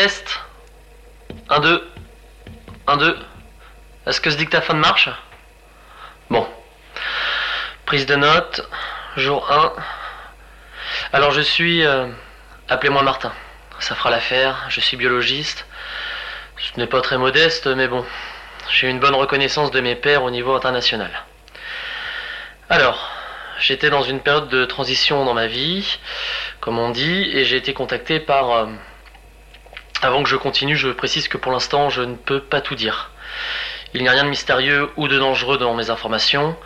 Test. 1, 2. 1, 2. Est-ce que ce dictaphone marche? Bon. Prise de notes. Jour 1. Alors je suis... euh, Appelez-moi Martin. Ça fera l'affaire. Je suis biologiste. Ce n'est pas très modeste, mais bon. J'ai une bonne reconnaissance de mes pairs au niveau international. Alors, j'étais dans une période de transition dans ma vie, comme on dit, et j'ai été contacté par... euh, Avant que je continue, je précise que pour l'instant, je ne peux pas tout dire. Il n'y a rien de mystérieux ou de dangereux dans mes informations.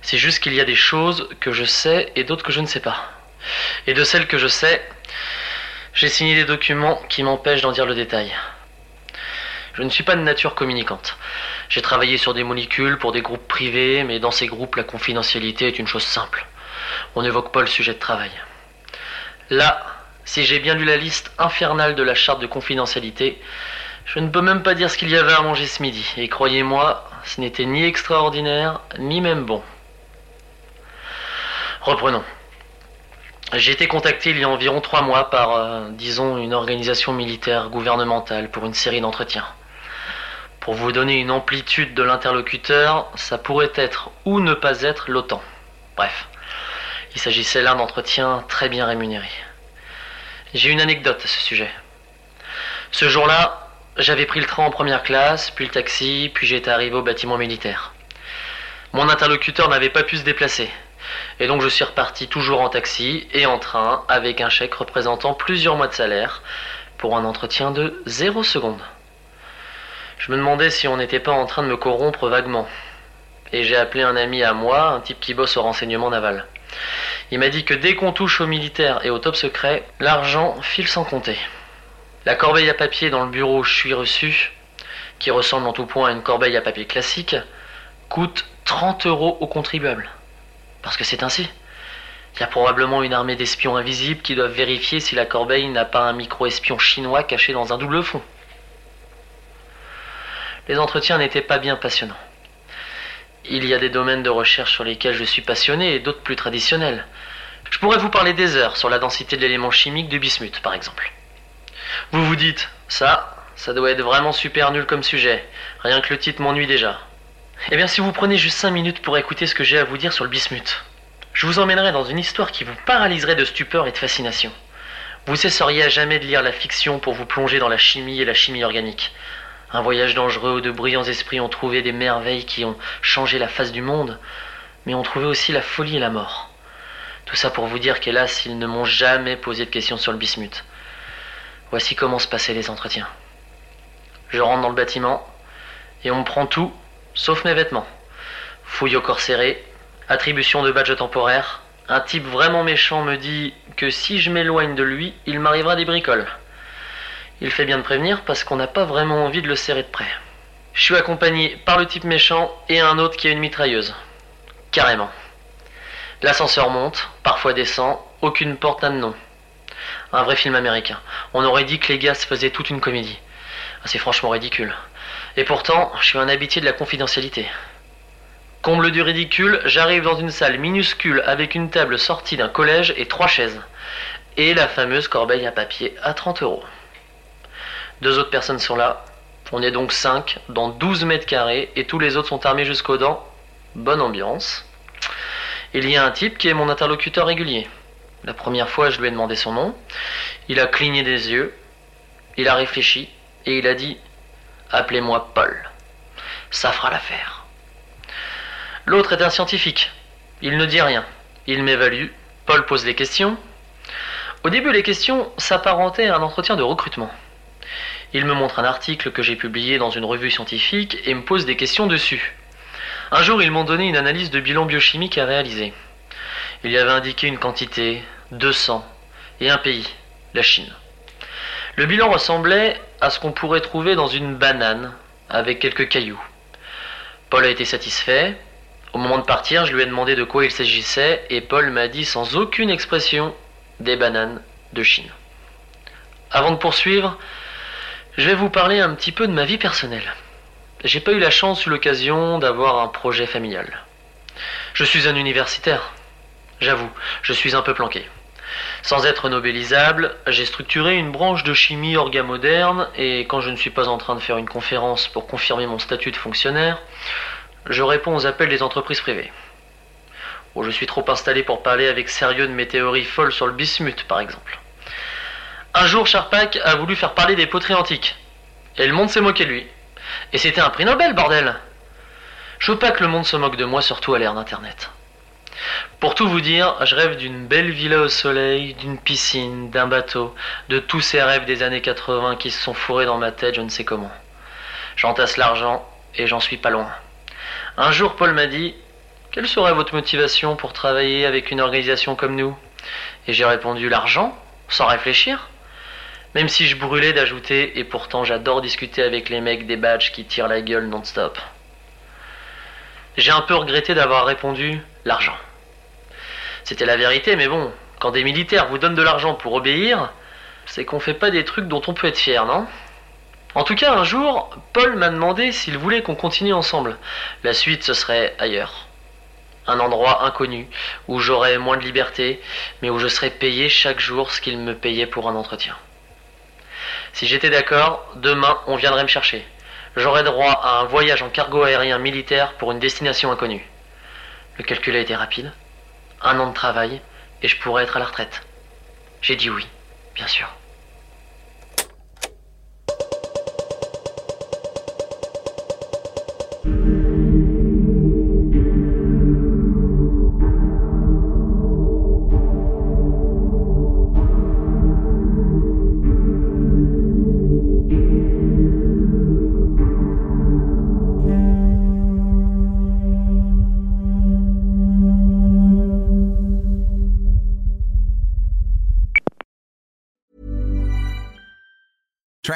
C'est juste qu'il y a des choses que je sais et d'autres que je ne sais pas. Et de celles que je sais, j'ai signé des documents qui m'empêchent d'en dire le détail. Je ne suis pas de nature communicante. J'ai travaillé sur des molécules pour des groupes privés, mais dans ces groupes, la confidentialité est une chose simple. On n'évoque pas le sujet de travail. Là, si j'ai bien lu la liste infernale de la charte de confidentialité, je ne peux même pas dire ce qu'il y avait à manger ce midi. Et croyez-moi, ce n'était ni extraordinaire, ni même bon. Reprenons. J'ai été contacté il y a environ trois mois par, euh, disons, une organisation militaire gouvernementale pour une série d'entretiens. Pour vous donner une amplitude de l'interlocuteur, ça pourrait être ou ne pas être l'OTAN. Bref, il s'agissait là d'entretiens très bien rémunérés. J'ai une anecdote à ce sujet. Ce jour-là, j'avais pris le train en première classe, puis le taxi, puis j'étais arrivé au bâtiment militaire. Mon interlocuteur n'avait pas pu se déplacer. Et donc je suis reparti toujours en taxi et en train avec un chèque représentant plusieurs mois de salaire pour un entretien de 0 seconde. Je me demandais si on n'était pas en train de me corrompre vaguement. Et j'ai appelé un ami à moi, un type qui bosse au renseignement naval. Il m'a dit que dès qu'on touche au militaire et au top secret, l'argent file sans compter. La corbeille à papier dans le bureau où je suis reçu, qui ressemble en tout point à une corbeille à papier classique, coûte 30 euros aux contribuables. Parce que c'est ainsi. Il y a probablement une armée d'espions invisibles qui doivent vérifier si la corbeille n'a pas un micro-espion chinois caché dans un double fond. Les entretiens n'étaient pas bien passionnants. Il y a des domaines de recherche sur lesquels je suis passionné et d'autres plus traditionnels. Je pourrais vous parler des heures sur la densité de l'élément chimique du bismuth, par exemple. Vous vous dites, ça, ça doit être vraiment super nul comme sujet. Rien que le titre m'ennuie déjà. Eh bien, si vous prenez juste 5 minutes pour écouter ce que j'ai à vous dire sur le bismuth, je vous emmènerai dans une histoire qui vous paralyserait de stupeur et de fascination. Vous cesseriez à jamais de lire la fiction pour vous plonger dans la chimie et la chimie organique. Un voyage dangereux où de brillants esprits ont trouvé des merveilles qui ont changé la face du monde, mais ont trouvé aussi la folie et la mort. Tout ça pour vous dire qu'hélas, ils ne m'ont jamais posé de questions sur le bismuth. Voici comment se passaient les entretiens. Je rentre dans le bâtiment et on me prend tout sauf mes vêtements. Fouille au corps serré, attribution de badge temporaire. Un type vraiment méchant me dit que si je m'éloigne de lui, il m'arrivera des bricoles. Il fait bien de prévenir parce qu'on n'a pas vraiment envie de le serrer de près. Je suis accompagné par le type méchant et un autre qui a une mitrailleuse. Carrément. L'ascenseur monte, parfois descend, aucune porte n'a de nom. Un vrai film américain. On aurait dit que les gars se faisaient toute une comédie. C'est franchement ridicule. Et pourtant, je suis un habitué de la confidentialité. Comble du ridicule, j'arrive dans une salle minuscule avec une table sortie d'un collège et trois chaises. Et la fameuse corbeille à papier à 30 euros. Deux autres personnes sont là. On est donc 5 dans 12 mètres carrés et tous les autres sont armés jusqu'aux dents. Bonne ambiance. Il y a un type qui est mon interlocuteur régulier. La première fois, je lui ai demandé son nom. Il a cligné des yeux. Il a réfléchi et il a dit Appelez-moi Paul. Ça fera l'affaire. L'autre est un scientifique. Il ne dit rien. Il m'évalue. Paul pose les questions. Au début, les questions s'apparentaient à un entretien de recrutement. Il me montre un article que j'ai publié dans une revue scientifique et me pose des questions dessus. Un jour, ils m'ont donné une analyse de bilan biochimique à réaliser. Il y avait indiqué une quantité, 200, et un pays, la Chine. Le bilan ressemblait à ce qu'on pourrait trouver dans une banane, avec quelques cailloux. Paul a été satisfait. Au moment de partir, je lui ai demandé de quoi il s'agissait, et Paul m'a dit sans aucune expression des bananes de Chine. Avant de poursuivre, je vais vous parler un petit peu de ma vie personnelle. J'ai pas eu la chance ou l'occasion d'avoir un projet familial. Je suis un universitaire. J'avoue, je suis un peu planqué. Sans être nobélisable, j'ai structuré une branche de chimie orgamoderne et quand je ne suis pas en train de faire une conférence pour confirmer mon statut de fonctionnaire, je réponds aux appels des entreprises privées. Où je suis trop installé pour parler avec sérieux de mes théories folles sur le bismuth, par exemple. Un jour, Charpak a voulu faire parler des poteries antiques. Et le monde s'est moqué de lui. Et c'était un prix Nobel, bordel Je veux pas que le monde se moque de moi, surtout à l'ère d'Internet. Pour tout vous dire, je rêve d'une belle villa au soleil, d'une piscine, d'un bateau, de tous ces rêves des années 80 qui se sont fourrés dans ma tête, je ne sais comment. J'entasse l'argent et j'en suis pas loin. Un jour, Paul m'a dit Quelle serait votre motivation pour travailler avec une organisation comme nous? Et j'ai répondu L'argent, sans réfléchir. Même si je brûlais d'ajouter, et pourtant j'adore discuter avec les mecs des badges qui tirent la gueule non-stop. J'ai un peu regretté d'avoir répondu l'argent. C'était la vérité, mais bon, quand des militaires vous donnent de l'argent pour obéir, c'est qu'on fait pas des trucs dont on peut être fier, non? En tout cas, un jour, Paul m'a demandé s'il voulait qu'on continue ensemble. La suite, ce serait ailleurs. Un endroit inconnu, où j'aurais moins de liberté, mais où je serais payé chaque jour ce qu'il me payait pour un entretien. Si j'étais d'accord, demain on viendrait me chercher. J'aurais droit à un voyage en cargo aérien militaire pour une destination inconnue. Le calcul a été rapide. Un an de travail et je pourrais être à la retraite. J'ai dit oui, bien sûr.